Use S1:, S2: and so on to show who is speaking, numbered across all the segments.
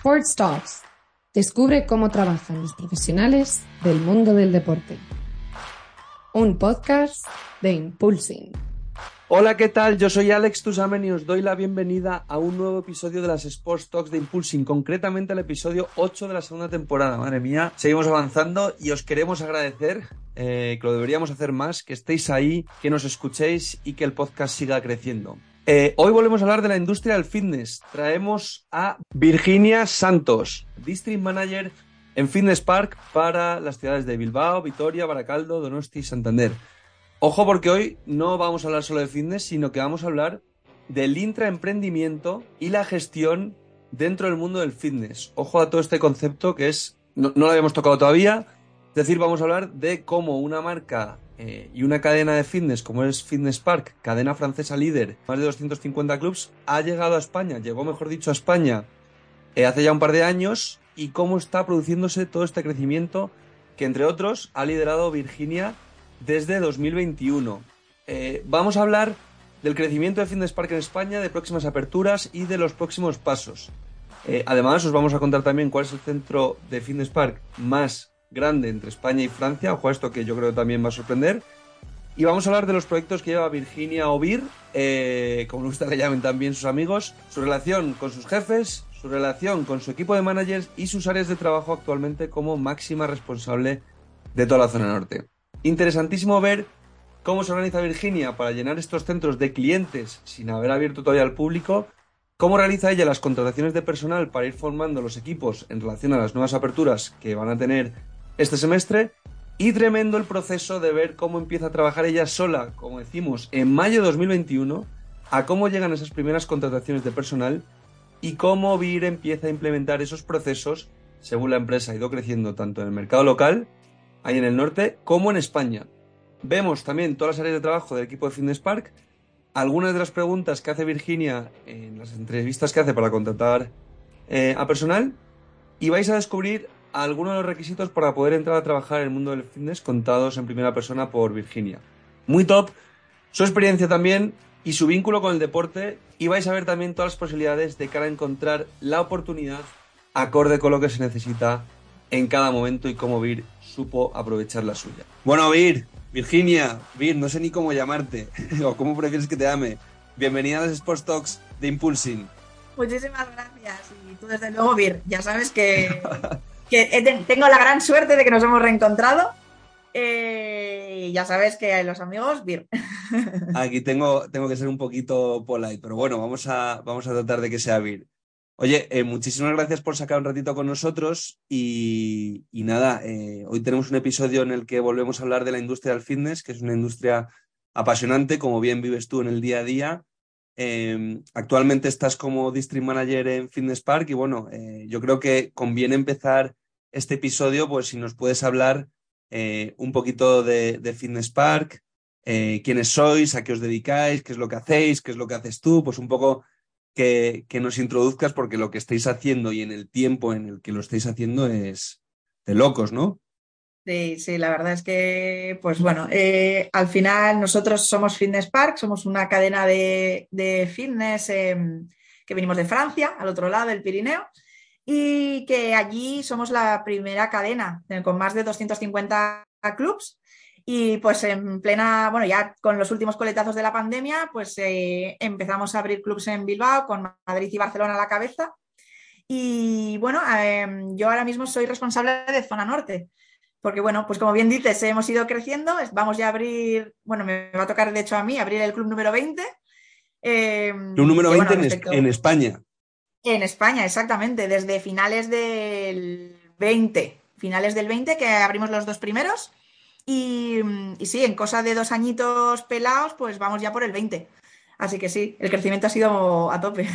S1: Sports Talks. Descubre cómo trabajan los profesionales del mundo del deporte. Un podcast de Impulsing.
S2: Hola, ¿qué tal? Yo soy Alex Tusamen y os doy la bienvenida a un nuevo episodio de las Sports Talks de Impulsing, concretamente el episodio 8 de la segunda temporada. Madre mía, seguimos avanzando y os queremos agradecer, eh, que lo deberíamos hacer más, que estéis ahí, que nos escuchéis y que el podcast siga creciendo. Eh, hoy volvemos a hablar de la industria del fitness. Traemos a Virginia Santos, District Manager en Fitness Park para las ciudades de Bilbao, Vitoria, Baracaldo, Donosti y Santander. Ojo porque hoy no vamos a hablar solo de fitness, sino que vamos a hablar del intraemprendimiento y la gestión dentro del mundo del fitness. Ojo a todo este concepto que es, no, no lo habíamos tocado todavía, es decir, vamos a hablar de cómo una marca eh, y una cadena de fitness como es Fitness Park, cadena francesa líder, más de 250 clubs, ha llegado a España, llegó mejor dicho a España eh, hace ya un par de años y cómo está produciéndose todo este crecimiento que entre otros ha liderado Virginia desde 2021. Eh, vamos a hablar del crecimiento de Fitness Park en España, de próximas aperturas y de los próximos pasos. Además, os vamos a contar también cuál es el centro de Fitness Park más grande entre España y Francia. Ojo a esto que yo creo también va a sorprender. Y vamos a hablar de los proyectos que lleva Virginia Ovir, eh, como nos gusta que llamen también sus amigos, su relación con sus jefes, su relación con su equipo de managers y sus áreas de trabajo actualmente como máxima responsable de toda la zona norte. Interesantísimo ver cómo se organiza Virginia para llenar estos centros de clientes sin haber abierto todavía al público, cómo realiza ella las contrataciones de personal para ir formando los equipos en relación a las nuevas aperturas que van a tener este semestre y tremendo el proceso de ver cómo empieza a trabajar ella sola, como decimos, en mayo de 2021, a cómo llegan esas primeras contrataciones de personal y cómo VIR empieza a implementar esos procesos según la empresa ha ido creciendo tanto en el mercado local, ahí en el norte, como en España. Vemos también todas las áreas de trabajo del equipo de Fitness Park, algunas de las preguntas que hace Virginia en las entrevistas que hace para contratar eh, a personal y vais a descubrir algunos de los requisitos para poder entrar a trabajar en el mundo del fitness contados en primera persona por Virginia. Muy top, su experiencia también y su vínculo con el deporte y vais a ver también todas las posibilidades de cara a encontrar la oportunidad acorde con lo que se necesita en cada momento y cómo Vir supo aprovechar la suya. Bueno, Vir, Virginia, Vir, no sé ni cómo llamarte o cómo prefieres que te llame. Bienvenida a los Sports Talks de Impulsing.
S3: Muchísimas gracias. Y tú, desde luego, Vir, ya sabes que, que he- tengo la gran suerte de que nos hemos reencontrado. Eh, y ya sabes que los amigos, Vir.
S2: Aquí tengo, tengo que ser un poquito polite, pero bueno, vamos a, vamos a tratar de que sea Vir. Oye, eh, muchísimas gracias por sacar un ratito con nosotros y, nada, eh, hoy tenemos un episodio en el que volvemos a hablar de la industria del fitness, que es una industria apasionante, como bien vives tú en el día a día. Eh, actualmente estás como District Manager en Fitness Park y bueno, eh, yo creo que conviene empezar este episodio, pues si nos puedes hablar eh, un poquito de, Fitness Park, eh, quiénes sois, a qué os dedicáis, qué es lo que hacéis, qué es lo que haces tú, pues un poco que, nos introduzcas porque lo que estáis haciendo y en el tiempo en el que lo estáis haciendo es de locos, ¿no?
S3: Sí, sí, la verdad es que, pues bueno, eh, al final nosotros somos Fitness Park, somos una cadena de, de fitness eh, que venimos de Francia, al otro lado del Pirineo, y que allí somos la primera cadena eh, con más de 250 clubs. Y pues en plena, bueno, ya con los últimos coletazos de la pandemia, pues eh, empezamos a abrir clubs en Bilbao con Madrid y Barcelona a la cabeza. Y bueno, eh, yo ahora mismo soy responsable de zona norte porque bueno, pues como bien dices, hemos ido creciendo, vamos ya a abrir, bueno, me va a tocar de hecho a mí abrir el club número 20. eh,
S2: Un número
S3: que,
S2: 20
S3: bueno,
S2: en, es-
S3: respecto-
S2: en España.
S3: En España, exactamente, desde finales del 20, finales del 20 que abrimos los dos primeros y, y sí, en cosa de dos añitos pelados, pues vamos ya por el 20. Así que sí, el crecimiento ha sido a tope.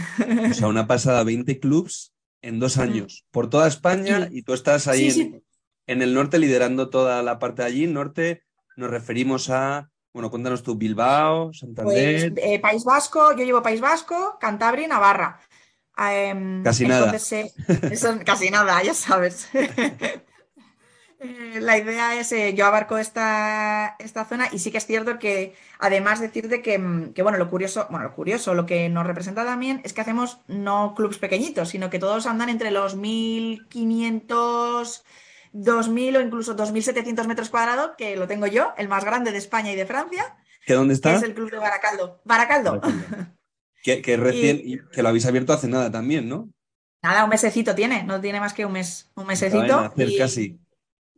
S2: O sea, una pasada, 20 clubs en dos años, por toda España y tú estás ahí
S3: Sí,
S2: en,
S3: sí.
S2: en el norte liderando toda la parte de allí. Norte nos referimos a, bueno, cuéntanos tú, Bilbao,
S3: Pues
S2: Santander.
S3: eh, País Vasco, yo llevo País Vasco, Cantabria y Navarra. Em,
S2: Casi nada.
S3: entonces, eso, casi nada, ya sabes. Eh, la idea es, eh, yo abarco esta, esta zona y sí que es cierto que, además decirte que, mm, que, bueno, lo curioso, bueno, lo curioso, lo que nos representa también es que hacemos no clubs pequeñitos, sino que todos andan entre los 1500, 2000 o incluso 2700 metros cuadrados, que lo tengo yo, el más grande de España y de Francia.
S2: ¿Que dónde está?
S3: Es el club de Baracaldo. Baracaldo.
S2: Que, que recién, que lo habéis abierto hace nada también, ¿no?
S3: Nada, un mesecito tiene, no tiene más que un mes, un mesecito.
S2: y... casi.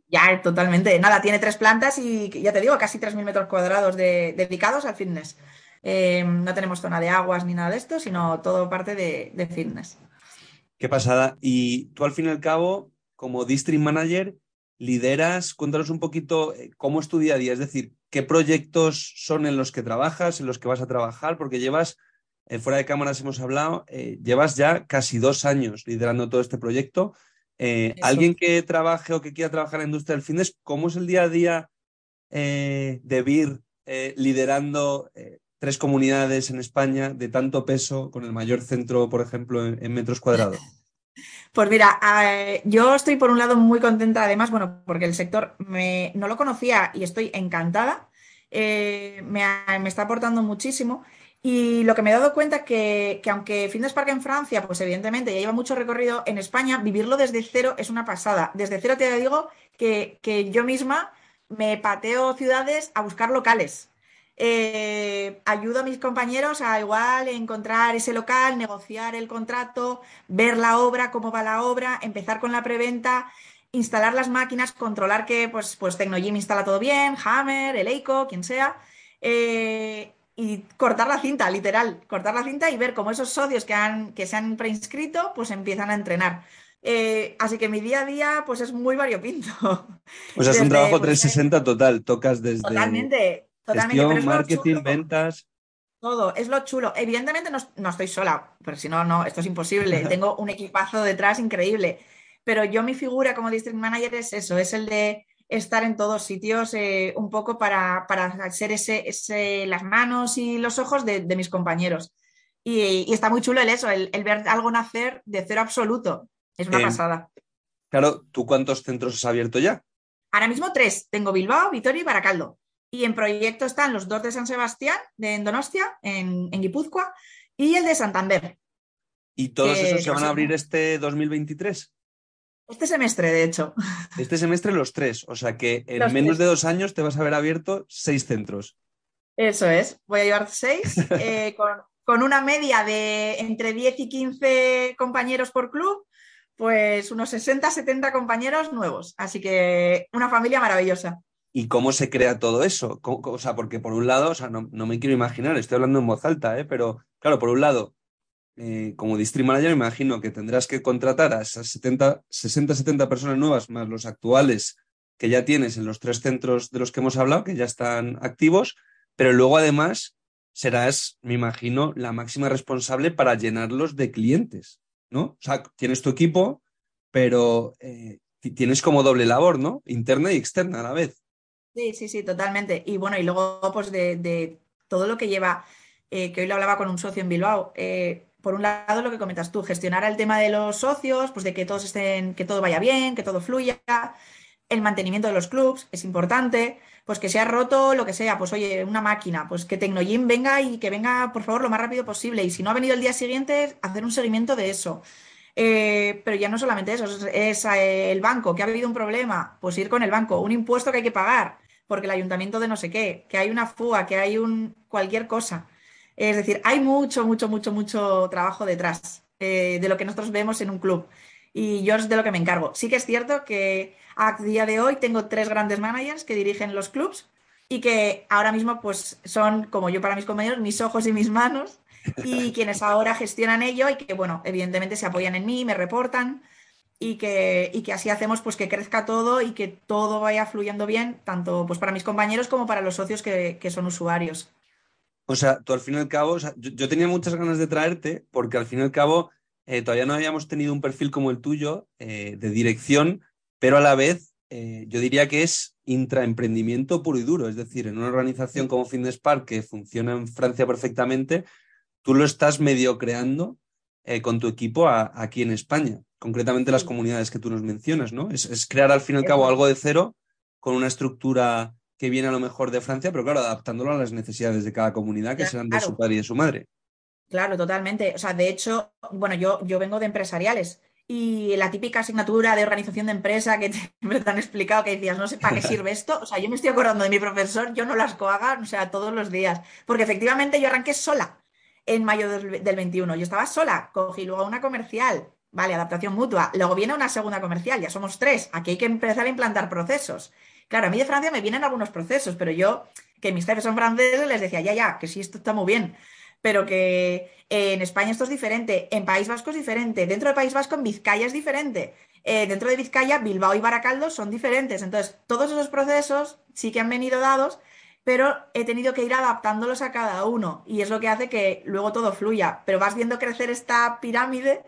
S3: Ya, totalmente. Nada, tiene tres plantas y ya te digo, casi 3.000 metros cuadrados de, dedicados al fitness. Eh, no tenemos zona de aguas ni nada de esto, sino todo parte de, de, fitness.
S2: Qué pasada. Y tú al fin y al cabo, como district manager, lideras, cuéntanos un poquito eh, cómo es tu día a día, es decir, qué proyectos son en los que trabajas, en los que vas a trabajar, porque llevas, eh, fuera de cámaras hemos hablado, llevas ya casi dos años liderando todo este proyecto. Eh, alguien que trabaje o que quiera trabajar en la industria del fitness, ¿cómo es el día a día eh, de VIR eh, liderando tres comunidades en España de tanto peso, con el mayor centro, por ejemplo, en, metros cuadrados?
S3: Pues mira, yo estoy por un lado muy contenta, además, bueno, porque el sector me, no lo conocía y estoy encantada. me, me, está aportando muchísimo. Y lo que me he dado cuenta que, que aunque Fitness Park en Francia, pues evidentemente ya lleva mucho recorrido, en España vivirlo desde cero es una pasada. Desde cero te digo que, que yo misma me pateo ciudades a buscar locales. Eh, ayudo a mis compañeros a igual encontrar ese local, negociar el contrato, ver la obra, cómo va la obra, empezar con la preventa, instalar las máquinas, controlar que pues, pues Tecnogym instala todo bien, Hammer, Eleiko, quien sea. Eh, y cortar la cinta, literal, cortar la cinta y ver cómo esos socios que, han, que se han preinscrito, pues empiezan a entrenar. Eh, así que mi día a día, pues es muy variopinto.
S2: O sea, es un trabajo 360 pues, total, tocas desde
S3: totalmente, totalmente,
S2: gestión, marketing, ventas.
S3: Todo, es lo chulo. Evidentemente no, no estoy sola, pero si no, no, esto es imposible. Tengo un equipazo detrás increíble. Pero yo mi figura como district manager es eso, es el de estar en todos sitios eh, un poco para, para ser ese, las manos y los ojos de, mis compañeros. Y, está muy chulo el eso, el, ver algo nacer de cero absoluto. Es una pasada.
S2: Claro, ¿tú cuántos centros has abierto ya?
S3: Ahora mismo tres. Tengo Bilbao, Vitoria y Baracaldo. Y en proyecto están los dos de San Sebastián, de Donostia, en, en Guipúzcoa, y el de Santander.
S2: ¿Y todos esos se van a abrir este 2023?
S3: Este semestre, de hecho.
S2: Este semestre los tres, o sea que en menos de dos años te vas a haber abierto seis centros.
S3: Eso es, voy a llevar seis, eh, con, una media de entre 10 y 15 compañeros por club, pues unos 60, 70 compañeros nuevos. Así que una familia maravillosa.
S2: ¿Y cómo se crea todo eso? O sea, porque por un lado, o sea, no, no, me quiero imaginar, estoy hablando en voz alta, ¿eh? pero claro, por un lado, eh, como district manager, me imagino que tendrás que contratar a esas 70, 60, 70 personas nuevas, más los actuales que ya tienes en los tres centros de los que hemos hablado, que ya están activos, pero luego además serás, me imagino, la máxima responsable para llenarlos de clientes, ¿no? O sea, tienes tu equipo, pero eh, tienes como doble labor, ¿no? Interna y externa a la vez.
S3: Sí, sí, sí, totalmente. Y bueno, y luego pues de, todo lo que lleva, eh, que hoy lo hablaba con un socio en Bilbao, por un lado, lo que comentas tú, gestionar el tema de los socios, pues de que todos estén, que todo vaya bien, que todo fluya, el mantenimiento de los clubs es importante, pues que se ha roto lo que sea, pues oye, una máquina, pues que Tecnogym venga y que venga, por favor, lo más rápido posible. Y si no ha venido el día siguiente, hacer un seguimiento de eso. Eh, pero ya no solamente eso, es, eh, el banco, que ha habido un problema, pues ir con el banco, un impuesto que hay que pagar, porque el ayuntamiento de no sé qué, que hay una fuga, que hay un cualquier cosa. Es decir, hay mucho, mucho, mucho, mucho trabajo detrás eh, de lo que nosotros vemos en un club. Y yo es de lo que me encargo. Sí que es cierto que a día de hoy tengo tres grandes managers que dirigen los clubs y que ahora mismo pues son, como yo para mis compañeros, mis ojos y mis manos y quienes ahora gestionan ello y que, bueno, evidentemente se apoyan en mí, me reportan y que, y que así hacemos pues que crezca todo y que todo vaya fluyendo bien, tanto pues para mis compañeros como para los socios que, que son usuarios.
S2: O sea, tú al fin y al cabo, yo, tenía muchas ganas de traerte porque al fin y al cabo eh, todavía no habíamos tenido un perfil como el tuyo eh, de dirección, pero a la vez eh, yo diría que es intraemprendimiento puro y duro. Es decir, en una organización como Fitness Park que funciona en Francia perfectamente, tú lo estás medio creando con tu equipo aquí en España, concretamente las comunidades que tú nos mencionas, ¿no? Es, crear al fin y al cabo algo de cero con una estructura que viene a lo mejor de Francia, pero claro, adaptándolo a las necesidades de cada comunidad que serán de su padre y de su madre.
S3: Claro, totalmente. O sea, de hecho, bueno, yo, yo vengo de empresariales y la típica asignatura de organización de empresa que me te han explicado que decías, no sé para qué sirve esto. O sea, yo me estoy acordando de mi profesor, yo no las cohaga, o sea, todos los días. Porque efectivamente yo arranqué sola en mayo del, 21. Yo estaba sola, cogí luego una comercial, vale, adaptación mutua. Luego viene una segunda comercial, ya somos tres. Aquí hay que empezar a implantar procesos. Claro, a mí de Francia me vienen algunos procesos, pero yo, que mis jefes son franceses, les decía, ya, ya, que sí, esto está muy bien pero que en España esto es diferente, en País Vasco es diferente, dentro del País Vasco en Vizcaya es diferente, eh, dentro de Vizcaya Bilbao y Baracaldo son diferentes. Entonces, todos esos procesos sí que han venido dados, pero he tenido que ir adaptándolos a cada uno y es lo que hace que luego todo fluya. Pero vas viendo crecer esta pirámide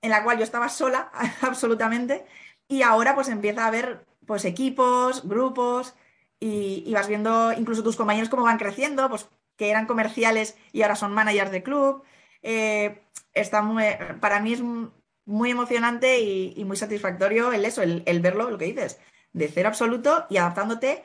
S3: en la cual yo estaba sola absolutamente y ahora pues empieza a haber pues equipos, grupos y, vas viendo incluso tus compañeros cómo van creciendo, pues que eran comerciales y ahora son managers de club. Eh, está muy, para mí es muy emocionante y, muy satisfactorio el eso, el, verlo, lo que dices, de cero absoluto y adaptándote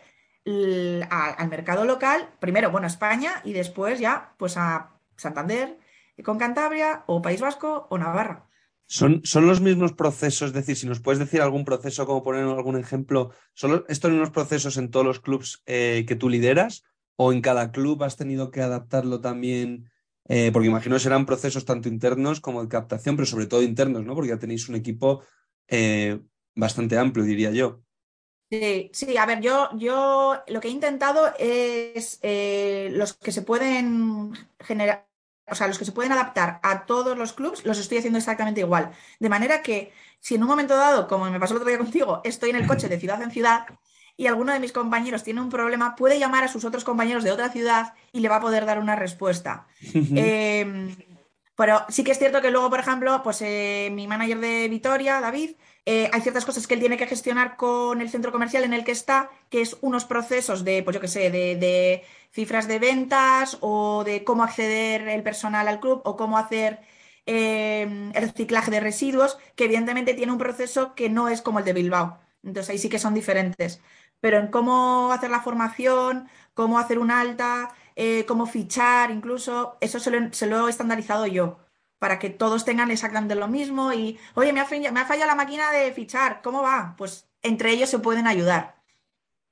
S3: al mercado local, primero, bueno, España y después ya, pues a Santander, con Cantabria o País Vasco o Navarra.
S2: ¿Son, ¿Son, los mismos procesos? Es decir, si nos puedes decir algún proceso, como poner algún ejemplo, ¿son estos mismos procesos en todos los clubes eh, que tú lideras? o en cada club has tenido que adaptarlo también? Eh, porque imagino que serán procesos tanto internos como de captación, pero sobre todo internos, ¿no? Porque ya tenéis un equipo eh, bastante amplio, diría yo.
S3: Sí, sí, a ver, yo, yo lo que he intentado es los que se pueden generar, o sea, los que se pueden adaptar a todos los clubs, los estoy haciendo exactamente igual. De manera que si en un momento dado, como me pasó el otro día contigo, estoy en el coche de ciudad en ciudad, y alguno de mis compañeros tiene un problema, puede llamar a sus otros compañeros de otra ciudad y le va a poder dar una respuesta. Em, pero sí que es cierto que luego, por ejemplo, pues eh, mi manager de Vitoria, David, eh, hay ciertas cosas que él tiene que gestionar con el centro comercial en el que está, que es unos procesos de, pues yo qué sé, de, cifras de ventas o de cómo acceder el personal al club o cómo hacer em, el reciclaje de residuos, que evidentemente tiene un proceso que no es como el de Bilbao. Entonces ahí sí que son diferentes pero en cómo hacer la formación, cómo hacer un alta, eh, cómo fichar, incluso, eso se lo, he estandarizado yo, para que todos tengan exactamente lo mismo y, oye, me ha, fallado, la máquina de fichar, ¿cómo va? Pues entre ellos se pueden ayudar.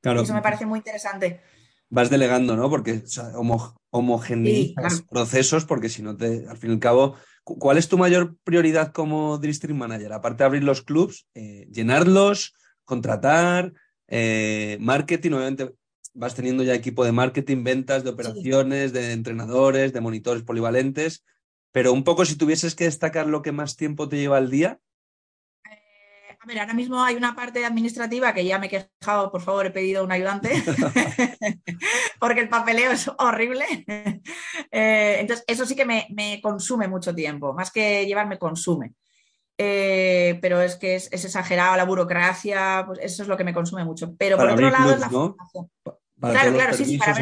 S3: Claro. eso me parece muy interesante.
S2: Vas delegando, ¿no? Porque o homogeneizas procesos, porque si no te, al fin y al cabo, ¿cuál es tu mayor prioridad como district manager? Aparte de abrir los clubs, eh, llenarlos, contratar, eh, marketing, obviamente vas teniendo ya equipo de marketing, ventas, de operaciones, de entrenadores, de monitores polivalentes, pero un poco si tuvieses que destacar lo que más tiempo te lleva al día.
S3: Eh, a ver, ahora mismo hay una parte administrativa que ya me he quejado, por favor, he pedido un ayudante, porque el papeleo es horrible. Eh, entonces, eso sí que me, me consume mucho tiempo, más que llevarme, consume. Eh, pero es que es, exagerado la burocracia, pues eso es lo que me consume mucho. Pero por otro lado es la formación. claro, claro, sí, sí, para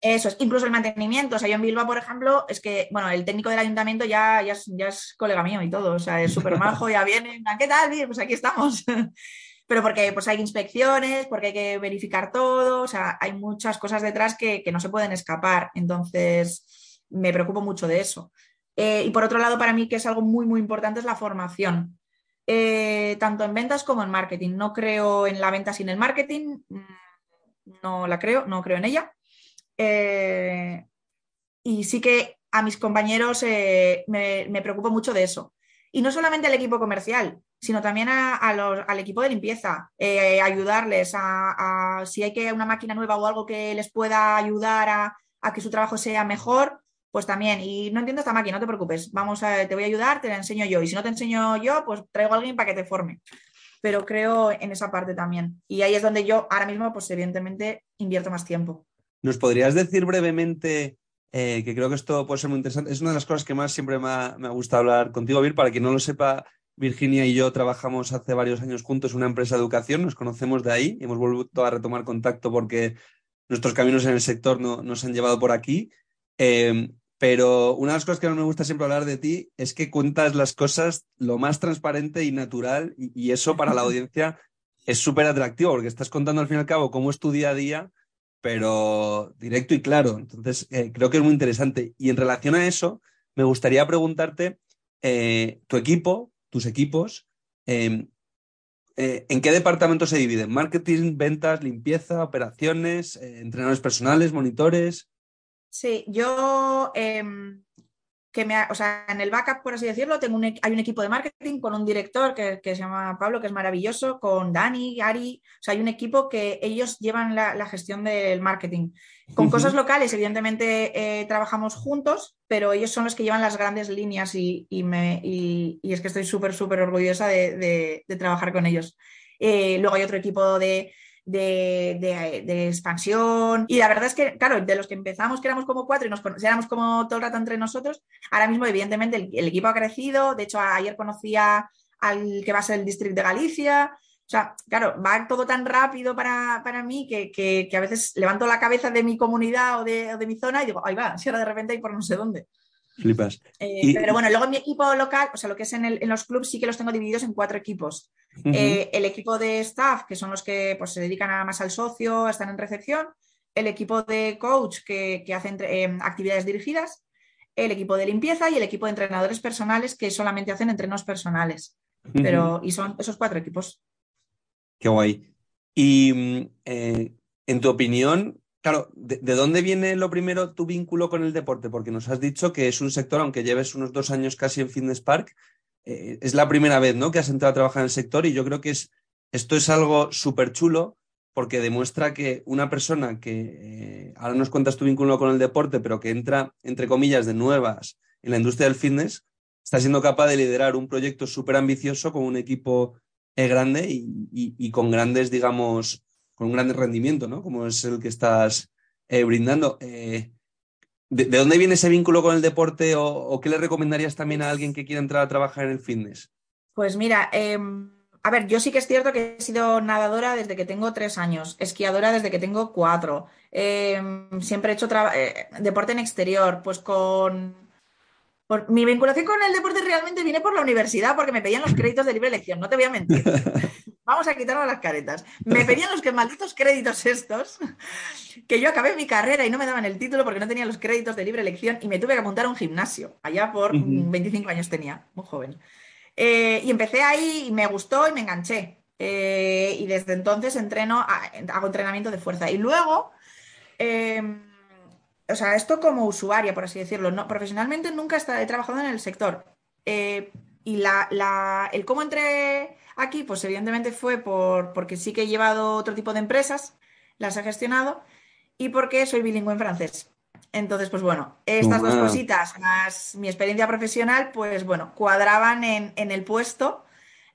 S3: Eso es, incluso el mantenimiento. O sea, yo en Bilbao, por ejemplo, es que, bueno, el técnico del ayuntamiento ya, es, colega mío y todo. O sea, es súper majo, ya viene, ¿qué tal? Pues aquí estamos. Pero porque pues hay inspecciones, porque hay que verificar todo, o sea, hay muchas cosas detrás que, que no se pueden escapar. Entonces, me preocupo mucho de eso. Eh, y por otro lado, para mí, que es algo muy, muy importante, es la formación. Eh, tanto en ventas como en marketing. No creo en la venta sin el marketing, mm, no la creo, no creo en ella. Eh, y sí que a mis compañeros me, me, preocupo mucho de eso. Y no solamente al equipo comercial, sino también al equipo de limpieza, ayudarles a, si hay que una máquina nueva o algo que les pueda ayudar a, a que su trabajo sea mejor, pues también, y no entiendo esta máquina, no te preocupes, vamos a, te voy a ayudar, te la enseño yo, y si no te enseño yo, pues traigo a alguien para que te forme. Pero creo en esa parte también. Y ahí es donde yo ahora mismo, pues evidentemente, invierto más tiempo.
S2: ¿Nos podrías decir brevemente, eh, que creo que esto puede ser muy interesante, es una de las cosas que más siempre me ha, me gustado hablar contigo, Vir, para quien no lo sepa, Virginia y yo trabajamos hace varios años juntos en una empresa de educación, nos conocemos de ahí, hemos vuelto a retomar contacto porque nuestros caminos en el sector no, nos han llevado por aquí. Eh, pero una de las cosas que no me gusta siempre hablar de ti es que cuentas las cosas lo más transparente y natural y, eso para la audiencia es súper atractivo porque estás contando al fin y al cabo cómo es tu día a día, pero directo y claro. Entonces, eh, creo que es muy interesante. Y en relación a eso, me gustaría preguntarte, eh, tu equipo, tus equipos, em, eh, ¿en qué departamento se dividen? ¿Marketing, ventas, limpieza, operaciones, entrenadores personales, monitores?
S3: Sí, yo em, que me, o sea, en el backup, por así decirlo, tengo un, hay un equipo de marketing con un director que, se llama Pablo, que es maravilloso, con Dani, Ari, o sea, hay un equipo que ellos llevan la, gestión del marketing. Con cosas locales, evidentemente, eh, trabajamos juntos, pero ellos son los que llevan las grandes líneas y, me, y, es que estoy súper, súper orgullosa de, trabajar con ellos. Eh, luego hay otro equipo de de, expansión. Y la verdad es que, claro, de los que empezamos, que éramos como cuatro y nos éramos como todo el rato entre nosotros, ahora mismo, evidentemente, el, equipo ha crecido. De hecho, ayer conocía al que va a ser el District de Galicia. O sea, claro, va todo tan rápido para, mí que, a veces levanto la cabeza de mi comunidad o de, de mi zona y digo, ahí va, si ahora de repente hay por no sé dónde.
S2: Flipas.
S3: Eh, pero bueno, luego en mi equipo local, o sea, lo que es en, los clubs, sí que los tengo divididos en cuatro equipos. Eh, el equipo de staff, que son los que pues, se dedican nada más al socio, están en recepción. El equipo de coach, que, que hacen eh, actividades dirigidas. El equipo de limpieza y el equipo de entrenadores personales, que solamente hacen entrenos personales. Pero, y son esos cuatro equipos.
S2: Qué guay. Y mm, en tu opinión, Claro, ¿de, dónde viene lo primero tu vínculo con el deporte? Porque nos has dicho que es un sector, aunque lleves unos dos años casi en Fitness Park, eh, es la primera vez ¿no? que has entrado a trabajar en el sector y yo creo que es, esto es algo súper chulo porque demuestra que una persona que, eh, ahora nos cuentas tu vínculo con el deporte, pero que entra, entre comillas, de nuevas en la industria del fitness, está siendo capaz de liderar un proyecto súper ambicioso con un equipo eh, grande y, con grandes, digamos, con un gran rendimiento, ¿no? Como es el que estás eh, brindando. Eh, ¿de, dónde viene ese vínculo con el deporte o, qué le recomendarías también a alguien que quiera entrar a trabajar en el fitness?
S3: Pues mira, em, a ver, yo sí que es cierto que he sido nadadora desde que tengo tres años, esquiadora desde que tengo cuatro. Em, siempre he hecho eh, deporte en exterior, pues con mi vinculación con el deporte realmente viene por la universidad porque me pedían los créditos de libre elección, no te voy a mentir. Vamos a quitarnos las caretas. Me pedían los que malditos créditos estos, que yo acabé mi carrera y no me daban el título porque no tenía los créditos de libre elección y me tuve que apuntar a un gimnasio. Allá por 25 años tenía, muy joven. Eh, y empecé ahí y me gustó y me enganché. Eh, y desde entonces entreno, hago entrenamiento de fuerza. Y luego... Em, o sea, esto como usuaria, por así decirlo, no, profesionalmente nunca he trabajado en el sector. Eh, y la, el cómo entré aquí, pues evidentemente fue por, porque sí que he llevado otro tipo de empresas, las he gestionado, y porque soy bilingüe en francés. Entonces, pues bueno, estas dos cositas, más mi experiencia profesional, pues bueno, cuadraban en, en el puesto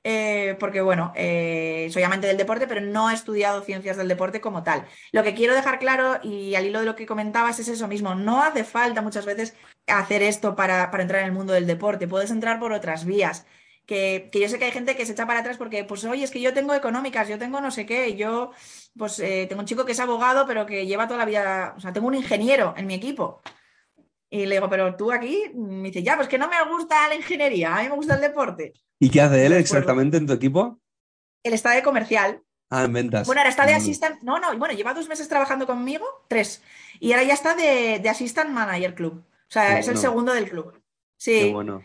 S3: eh, porque bueno, eh, soy amante del deporte, pero no he estudiado ciencias del deporte como tal. Lo que quiero dejar claro, y al hilo de lo que comentabas, es eso mismo, no hace falta muchas veces hacer esto para, entrar en el mundo del deporte, puedes entrar por otras vías. Que, yo sé que hay gente que se echa para atrás porque, pues, oye, es que yo tengo económicas, yo tengo no sé qué, yo, pues, eh, tengo un chico que es abogado, pero que lleva toda la vida, o sea, tengo un ingeniero en mi equipo. Y le digo, pero tú aquí, me dice, ya, pues que no me gusta la ingeniería, a mí me gusta el deporte.
S2: ¿Y qué hace él exactamente en tu equipo?
S3: Él está de comercial.
S2: Ah, en ventas.
S3: Bueno, ahora está de assistant. No, no, bueno, lleva dos meses trabajando conmigo, tres. Y ahora ya está de, de assistant manager club. O sea, es el segundo del club. Sí.
S2: Qué bueno.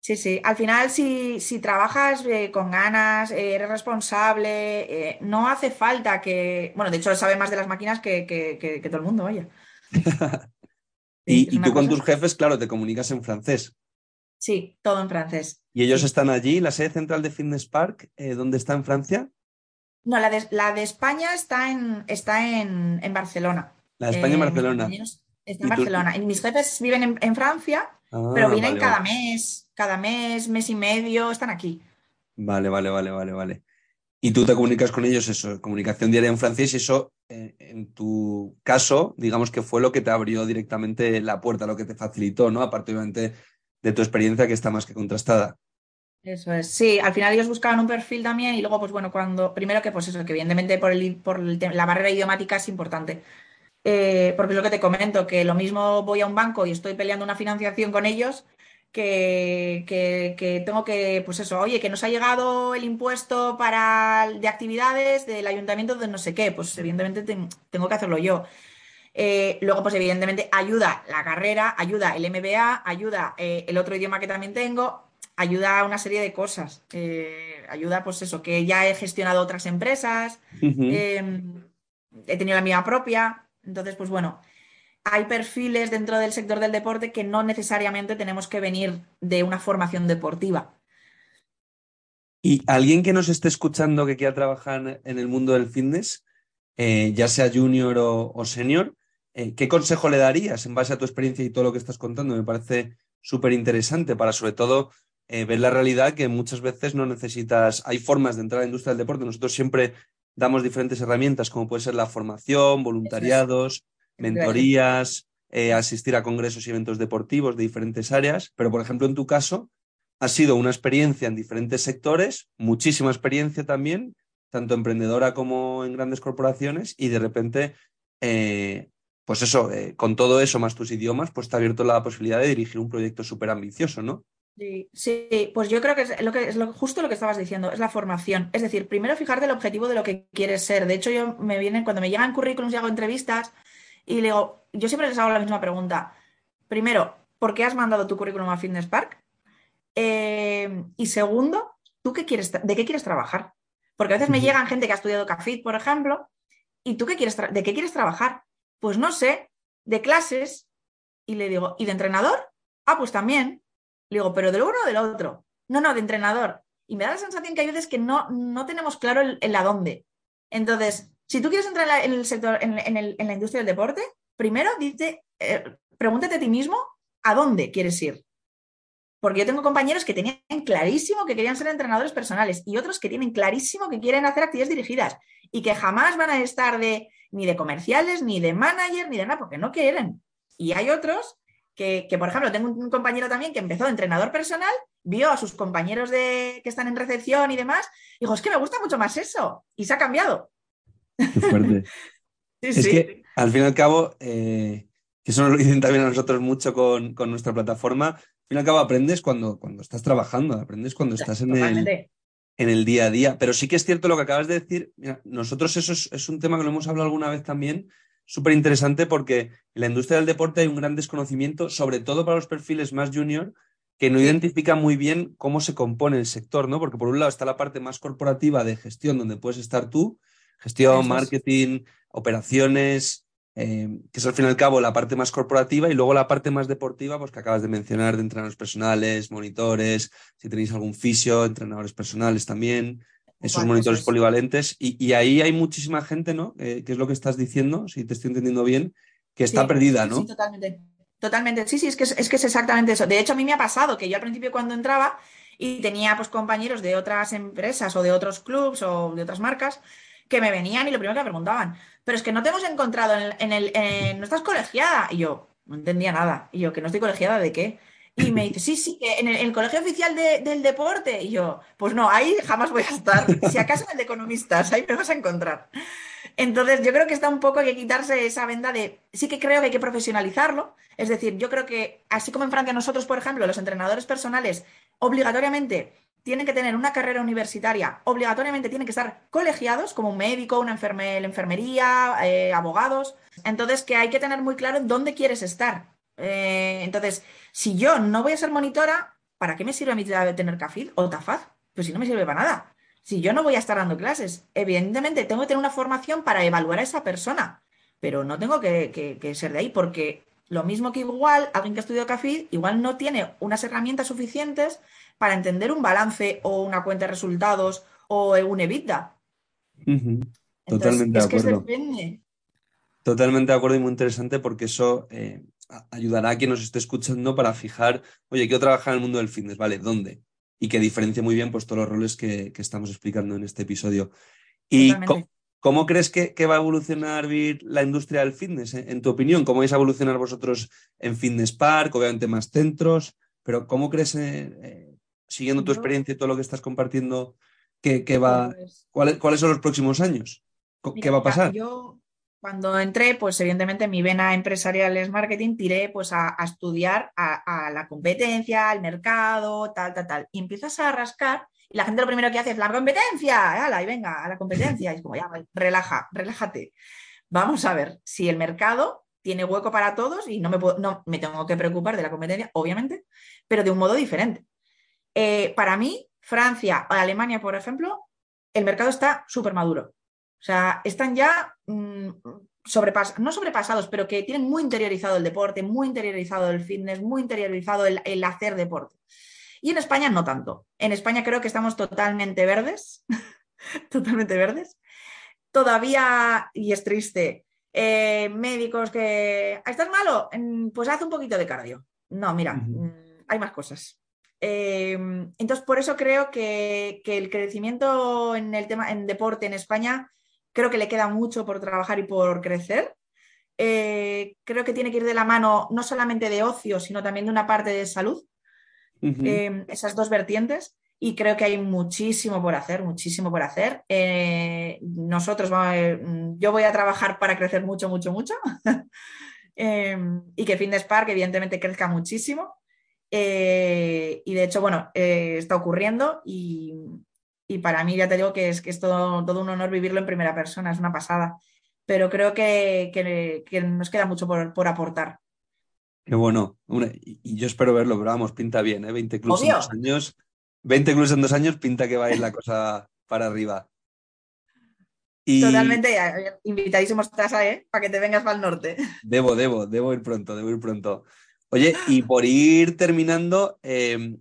S3: Sí, sí. Al final, si, si trabajas eh, con ganas, eh, eres responsable, eh, no hace falta que. Bueno, de hecho, sabe más de las máquinas que, que, todo el mundo, vaya.
S2: y, y tú con tus jefes, claro, te comunicas en francés.
S3: Sí, todo en francés.
S2: ¿Y ellos están allí? ¿La sede central de Fitness Park, dónde está en Francia?
S3: No, la de, la de España está en, está en, Barcelona.
S2: La de España en Barcelona.
S3: Está en Barcelona. Y mis jefes viven en, Francia, ah, pero vienen cada mes, cada mes, mes y medio, están aquí.
S2: Vale, vale, vale, vale, vale. Y tú te comunicas con ellos, eso, comunicación diaria en francés, y eso, eh, en tu caso, digamos que fue lo que te abrió directamente la puerta, lo que te facilitó, ¿no? Aparte, obviamente, de tu experiencia que está más que contrastada.
S3: Eso es, sí, al final ellos buscaban un perfil también y luego, pues bueno, cuando, primero que pues eso, que evidentemente por, el, por la barrera idiomática es importante. Eh, porque es lo que te comento, que lo mismo voy a un banco y estoy peleando una financiación con ellos, que, que, tengo que, pues eso, oye, que nos ha llegado el impuesto para, de actividades del ayuntamiento de no sé qué, pues evidentemente tengo que hacerlo yo. Eh, luego, pues evidentemente ayuda la carrera, ayuda el MBA, ayuda eh, el otro idioma que también tengo, ayuda a una serie de cosas. ayuda, pues eso, que ya he gestionado otras empresas, em, he tenido la mía propia. Entonces, pues bueno, hay perfiles dentro del sector del deporte que no necesariamente tenemos que venir de una formación deportiva.
S2: Y alguien que nos esté escuchando que quiera trabajar en el mundo del fitness, eh, ya sea junior o, senior, eh, ¿qué consejo le darías en base a tu experiencia y todo lo que estás contando? Me parece súper interesante para sobre todo eh, ver la realidad que muchas veces no necesitas, hay formas de entrar a la industria del deporte. Nosotros siempre damos diferentes herramientas como puede ser la formación, voluntariados, mentorías, eh, asistir a congresos y eventos deportivos de diferentes áreas, pero por ejemplo en tu caso ha sido una experiencia en diferentes sectores, muchísima experiencia también, tanto emprendedora como en grandes corporaciones y de repente, eh, pues eso, eh, con todo eso más tus idiomas, pues te ha abierto la posibilidad de dirigir un proyecto súper ambicioso, ¿no?
S3: Sí, sí, pues yo creo que es, lo que es lo, justo lo que estabas diciendo, es la formación. Es decir, primero fijarte el objetivo de lo que quieres ser. De hecho, yo me vienen, cuando me llegan currículums y hago entrevistas, y le digo, yo siempre les hago la misma pregunta. Primero, ¿por qué has mandado tu currículum a Fitness Park? Eh, y segundo, ¿tú qué quieres, de qué quieres trabajar? Porque a veces me llegan gente que ha estudiado CAFIT, por ejemplo, y ¿tú qué quieres de qué quieres trabajar? Pues no sé, de clases. Y le digo, ¿y de entrenador? Ah, pues también. Le digo, ¿pero del uno o del otro? No, no, de entrenador. Y me da la sensación que hay veces que no, no tenemos claro el, el dónde. Entonces, si tú quieres entrar en el sector, en, la industria del deporte, primero dice, eh, pregúntate a ti mismo a dónde quieres ir. Porque yo tengo compañeros que tenían clarísimo que querían ser entrenadores personales y otros que tienen clarísimo que quieren hacer actividades dirigidas y que jamás van a estar de ni de comerciales, ni de manager, ni de nada, porque no quieren. Y hay otros que, que, por ejemplo, tengo un compañero también que empezó de entrenador personal, vio a sus compañeros de, que están en recepción y demás, y dijo, es que me gusta mucho más eso, y se ha cambiado.
S2: fuerte. es que al fin y al cabo, eh, que eso nos lo dicen también a nosotros mucho con, nuestra plataforma, al fin y al cabo aprendes cuando, cuando estás trabajando, aprendes cuando estás en el, en el día a día. Pero sí que es cierto lo que acabas de decir. nosotros eso es, un tema que lo hemos hablado alguna vez también, súper interesante porque en la industria del deporte hay un gran desconocimiento, sobre todo para los perfiles más junior, que no identifican muy bien cómo se compone el sector, ¿no? Porque por un lado está la parte más corporativa de gestión donde puedes estar tú, Gestión, marketing, operaciones, eh, que es al fin y al cabo la parte más corporativa y luego la parte más deportiva, pues que acabas de mencionar, de entrenadores personales, monitores, si tenéis algún fisio, entrenadores personales también, esos monitores polivalentes. Y, ahí hay muchísima gente, ¿no? Eh, que es lo que estás diciendo, si te estoy entendiendo bien, que está perdida, ¿no?
S3: Sí, totalmente. Totalmente, sí, sí, es que es, que es exactamente eso. De hecho, a mí me ha pasado que yo al principio cuando entraba y tenía pues compañeros de otras empresas o de otros clubs o de otras marcas, que me venían y lo primero que me preguntaban, pero es que no te hemos encontrado en, el, no estás colegiada. Y yo, no entendía nada. Y yo, que no estoy colegiada de qué. Y me dice, sí, sí, en el, colegio oficial del deporte. Y yo, pues no, ahí jamás voy a estar. Si acaso en el de economistas, ahí me vas a encontrar. Entonces, yo creo que está un poco hay que quitarse esa venda de. Sí que creo que hay que profesionalizarlo. Es decir, yo creo que, así como en Francia, nosotros, por ejemplo, los entrenadores personales, obligatoriamente tienen que tener una carrera universitaria, obligatoriamente tienen que estar colegiados, como un médico, una enfermería, eh, abogados. Entonces, que hay que tener muy claro en dónde quieres estar. Eh, entonces, si yo no voy a ser monitora, ¿para qué me sirve a mí tener CAFID o TAFAD? Pues si no me sirve para nada. Si yo no voy a estar dando clases, evidentemente tengo que tener una formación para evaluar a esa persona, pero no tengo que, que ser de ahí porque lo mismo que igual alguien que ha estudiado CAFID igual no tiene unas herramientas suficientes para entender un balance o una cuenta de resultados o un EBITDA.
S2: Totalmente de acuerdo. Totalmente de acuerdo y muy interesante porque eso eh, ayudará a quien nos esté escuchando para fijar, oye, quiero trabajar en el mundo del fitness, ¿vale? ¿Dónde? Y que diferencie muy bien pues, todos los roles que, estamos explicando en este episodio. ¿Y cómo, crees que, va a evolucionar la industria del fitness, eh, en tu opinión? ¿Cómo vais a evolucionar vosotros en Fitness Park? Obviamente más centros, pero ¿cómo crees eh, siguiendo tu experiencia y todo lo que estás compartiendo, ¿qué, va, pues ¿cuáles, son los próximos años? ¿Qué va a pasar?
S3: Yo, cuando entré, pues evidentemente mi vena empresarial es marketing, tiré pues a, estudiar a, la competencia, al mercado, tal, tal, tal. Y empiezas a rascar y la gente lo primero que hace es la competencia, ¡Hala! y venga, a la competencia. Y es como, ya, relaja, relájate. Vamos a ver si el mercado tiene hueco para todos y no me, no, me tengo que preocupar de la competencia, obviamente, pero de un modo diferente. Eh, para mí, Francia o Alemania, por ejemplo, el mercado está súper maduro. O sea, están ya mm, no sobrepasados, pero que tienen muy interiorizado el deporte, muy interiorizado el fitness, muy interiorizado el, hacer deporte. Y en España no tanto. En España creo que estamos totalmente verdes, totalmente verdes. Todavía, y es triste, eh, médicos que, ¿estás malo? Pues haz un poquito de cardio. No, mira, mm, hay más cosas. Em, entonces, por eso creo que, que, el crecimiento en el tema en deporte en España Creo que le queda mucho por trabajar y por crecer. Eh, creo que tiene que ir de la mano no solamente de ocio, sino también de una parte de salud. Eh, esas dos vertientes. Y creo que hay muchísimo por hacer, muchísimo por hacer. Eh, nosotros, yo voy a trabajar para crecer mucho, mucho, mucho. y que Fitness Park, evidentemente, crezca muchísimo. y de hecho, bueno, está ocurriendo y, y para mí ya te digo que es, que es todo, todo un honor vivirlo en primera persona, es una pasada. Pero creo que, nos queda mucho por, aportar.
S2: Qué bueno. y yo espero verlo, pero vamos, pinta bien, ¿eh? 20 clubs en dos años. 20 clubs en dos años pinta que va a ir la cosa para arriba.
S3: Totalmente, invitadísimo estás, ¿eh? Para que te vengas para el norte.
S2: Debo, debo, debo ir pronto, debo ir pronto. Oye, y por ir terminando, eh,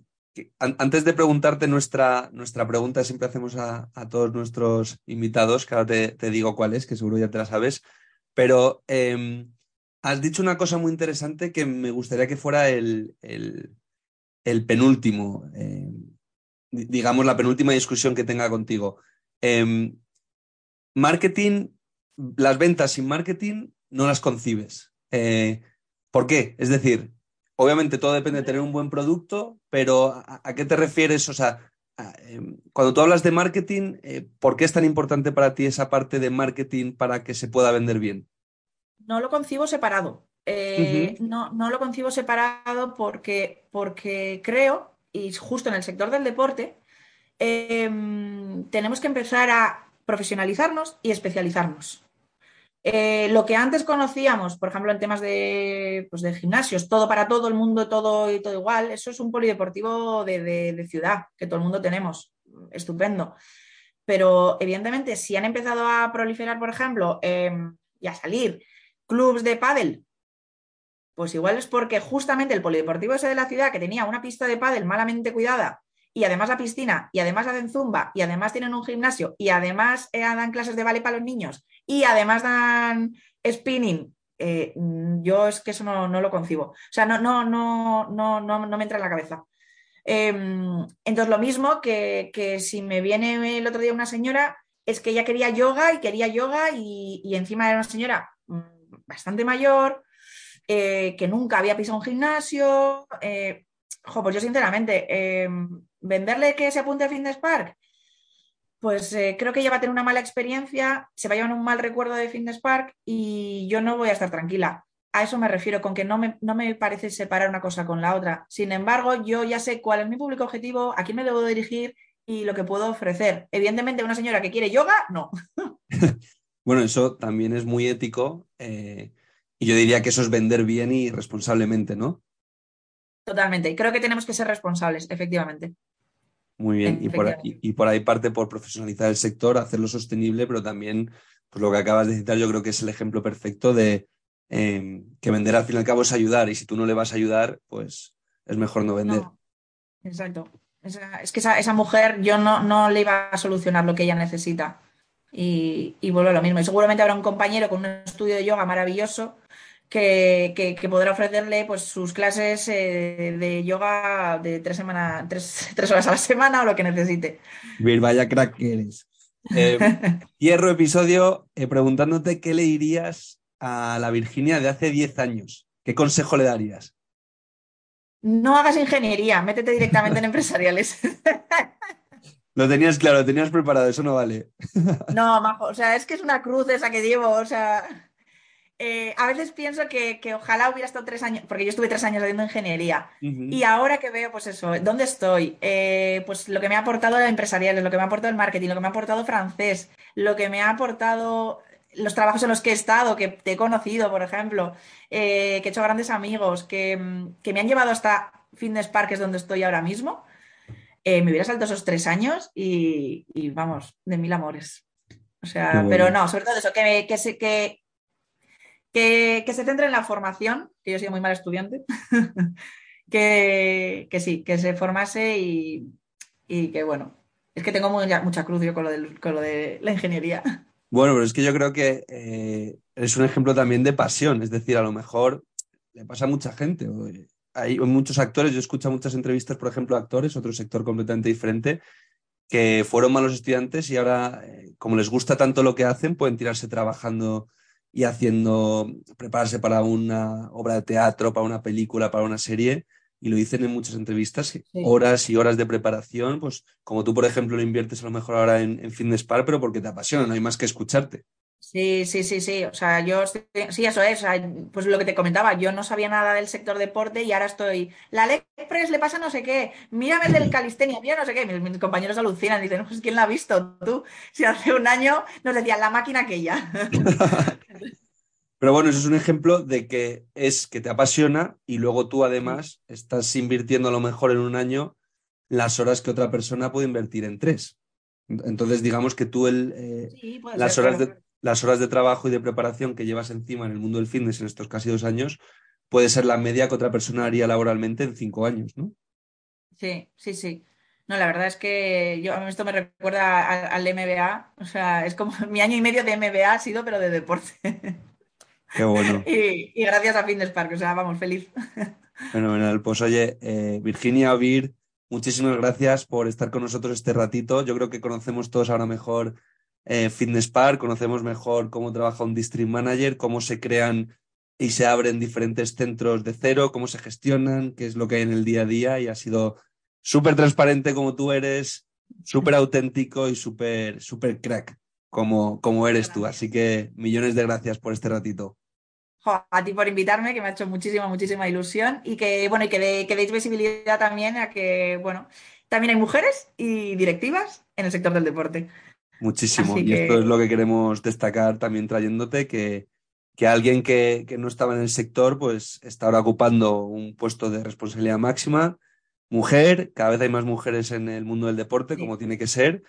S2: antes de preguntarte nuestra, nuestra pregunta, siempre hacemos a, todos nuestros invitados, que ahora te, digo cuál es, que seguro ya te la sabes, pero em, has dicho una cosa muy interesante que me gustaría que fuera el, el, penúltimo, em, digamos, la penúltima discusión que tenga contigo. Em, marketing, las ventas sin marketing no las concibes. Eh, ¿Por qué? Es decir, obviamente todo depende de tener un buen producto, pero ¿a, qué te refieres? O sea, em, cuando tú hablas de marketing, eh, ¿por qué es tan importante para ti esa parte de marketing para que se pueda vender bien?
S3: No lo concibo separado. Eh, no, no, lo concibo separado porque, porque creo, y justo en el sector del deporte, em, tenemos que empezar a profesionalizarnos y especializarnos. Eh, lo que antes conocíamos, por ejemplo, en temas de, pues de, gimnasios, todo para todo el mundo, todo y todo igual, eso es un polideportivo de, ciudad que todo el mundo tenemos. Estupendo. Pero evidentemente, si han empezado a proliferar, por ejemplo, em, y a salir clubs de pádel, pues igual es porque justamente el polideportivo ese de la ciudad que tenía una pista de pádel malamente cuidada y además la piscina, y además hacen zumba, y además tienen un gimnasio, y además eh, dan clases de ballet para los niños, y además dan spinning, eh, yo es que eso no, lo concibo. O sea, no, no, no, no, no, me entra en la cabeza. Em, entonces, lo mismo que, si me viene el otro día una señora, es que ella quería yoga y quería yoga y, encima era una señora mm, bastante mayor, eh, que nunca había pisado un gimnasio. pues yo sinceramente, em, venderle que se apunte a Fitness Park, pues eh, creo que ella va a tener una mala experiencia, se va a llevar un mal recuerdo de Fitness Park y yo no voy a estar tranquila. A eso me refiero, con que no me, no me parece separar una cosa con la otra. Sin embargo, yo ya sé cuál es mi público objetivo, a quién me debo dirigir y lo que puedo ofrecer. Evidentemente, una señora que quiere yoga, no.
S2: bueno, eso también es muy ético eh, y yo diría que eso es vender bien y responsablemente, ¿no?
S3: Totalmente. Creo que tenemos que ser responsables, efectivamente.
S2: Muy bien, y por, ahí, y por ahí parte por profesionalizar el sector, hacerlo sostenible, pero también, pues lo que acabas de citar, yo creo que es el ejemplo perfecto de em, que vender al fin y al cabo es ayudar, y si tú no le vas a ayudar, pues es mejor no vender.
S3: Exacto. es que esa, mujer yo no, no, le iba a solucionar lo que ella necesita. Y, y vuelvo a lo mismo. Y seguramente habrá un compañero con un estudio de yoga maravilloso que, podrá ofrecerle pues, sus clases eh, de yoga de tres, semanas, tres, horas a la semana o lo que necesite.
S2: Vaya crack que eres. Eh, cierro episodio eh, preguntándote qué le dirías a la Virginia de hace 10 años. ¿Qué consejo le darías?
S3: No hagas ingeniería, métete directamente en empresariales.
S2: Lo tenías claro, lo tenías preparado, eso no vale.
S3: No, majo, o sea, es que es una cruz esa que llevo, o sea, eh, a veces pienso que, ojalá hubiera estado tres años, porque yo estuve tres años haciendo ingeniería, y ahora que veo, pues eso, ¿dónde estoy? Eh, pues lo que me ha aportado la empresarial, lo que me ha aportado el marketing, lo que me ha aportado francés, lo que me ha aportado los trabajos en los que he estado, que te he conocido, por ejemplo, eh, que he hecho grandes amigos, que, me han llevado hasta Fitness Park, que es donde estoy ahora mismo, me hubiera saltado esos tres años y, vamos, de mil amores. O sea, pero no, sobre todo eso, que, que, que, que, se centre en la formación, que yo soy muy mal estudiante, que, sí, que se formase y, que bueno, es que tengo mucha cruz yo con lo, de, la ingeniería.
S2: Bueno, pero es que yo creo que eh, es un ejemplo también de pasión, es decir, a lo mejor le pasa a mucha gente. Hay muchos actores, yo escucho muchas entrevistas, por ejemplo, actores, otro sector completamente diferente, que fueron malos estudiantes y ahora, eh, como les gusta tanto lo que hacen, pueden tirarse trabajando y haciendo, prepararse para una obra de teatro, para una película, para una serie, y lo dicen en muchas entrevistas, horas y horas de preparación, pues como tú, por ejemplo, lo inviertes a lo mejor ahora en, en Fitness Park, pero porque te apasiona, no hay más que escucharte.
S3: Sí, sí, sí, sí. O sea, yo sí, eso es. pues lo que te comentaba, yo no sabía nada del sector deporte y ahora estoy. La Lepres le pasa no sé qué. Mírame el del calistenia, mira no sé qué. Mis, compañeros alucinan, dicen, pues ¿quién la ha visto? Tú, si hace un año nos decían la máquina aquella.
S2: Pero bueno, eso es un ejemplo de que es que te apasiona y luego tú además estás invirtiendo a lo mejor en un año las horas que otra persona puede invertir en tres. Entonces, digamos que tú el, eh, las horas de las horas de trabajo y de preparación que llevas encima en el mundo del fitness en estos casi dos años puede ser la media que otra persona haría laboralmente en cinco años, ¿no?
S3: Sí, sí, sí. No, la verdad es que yo esto me recuerda al, MBA, o sea, es como mi año y medio de MBA ha sido, pero de deporte.
S2: Qué bueno.
S3: Y, gracias a Fitness Park, o sea, vamos, feliz.
S2: Fenomenal. Pues oye, eh, Virginia Vir, muchísimas gracias por estar con nosotros este ratito. Yo creo que conocemos todos ahora mejor eh, Fitness Park, conocemos mejor cómo trabaja un District Manager, cómo se crean y se abren diferentes centros de cero, cómo se gestionan, qué es lo que hay en el día a día y ha sido súper transparente como tú eres, súper auténtico y súper súper crack como, como eres tú. Así que millones de gracias por este ratito.
S3: a ti por invitarme, que me ha hecho muchísima, muchísima ilusión y que, bueno, y que, que deis visibilidad también a que, bueno, también hay mujeres y directivas en el sector del deporte.
S2: Muchísimo. y esto es lo que queremos destacar también trayéndote, que, que alguien que, que, no estaba en el sector, pues está ahora ocupando un puesto de responsabilidad máxima. Mujer, cada vez hay más mujeres en el mundo del deporte, como tiene que ser,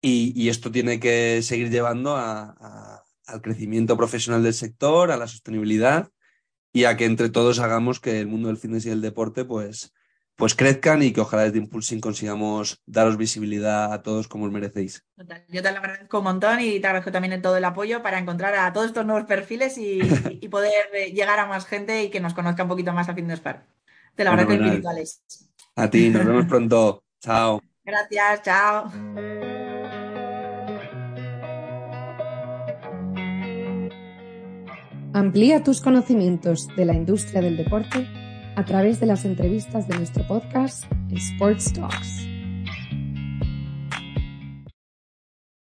S2: y, y, esto tiene que seguir llevando a, al crecimiento profesional del sector, a la sostenibilidad y a que entre todos hagamos que el mundo del fitness y el deporte, pues, pues crezcan y que ojalá desde Impulsing consigamos daros visibilidad a todos como os merecéis.
S3: Yo te lo agradezco un montón y te agradezco también todo el apoyo para encontrar a todos estos nuevos perfiles y, poder llegar a más gente y que nos conozca un poquito más a Fitness Park. Te lo agradezco individuales.
S2: A ti, nos vemos pronto. Chao.
S3: Gracias, chao.
S1: Amplía tus conocimientos de la industria del deporte a través de las entrevistas de nuestro podcast Sports Talks.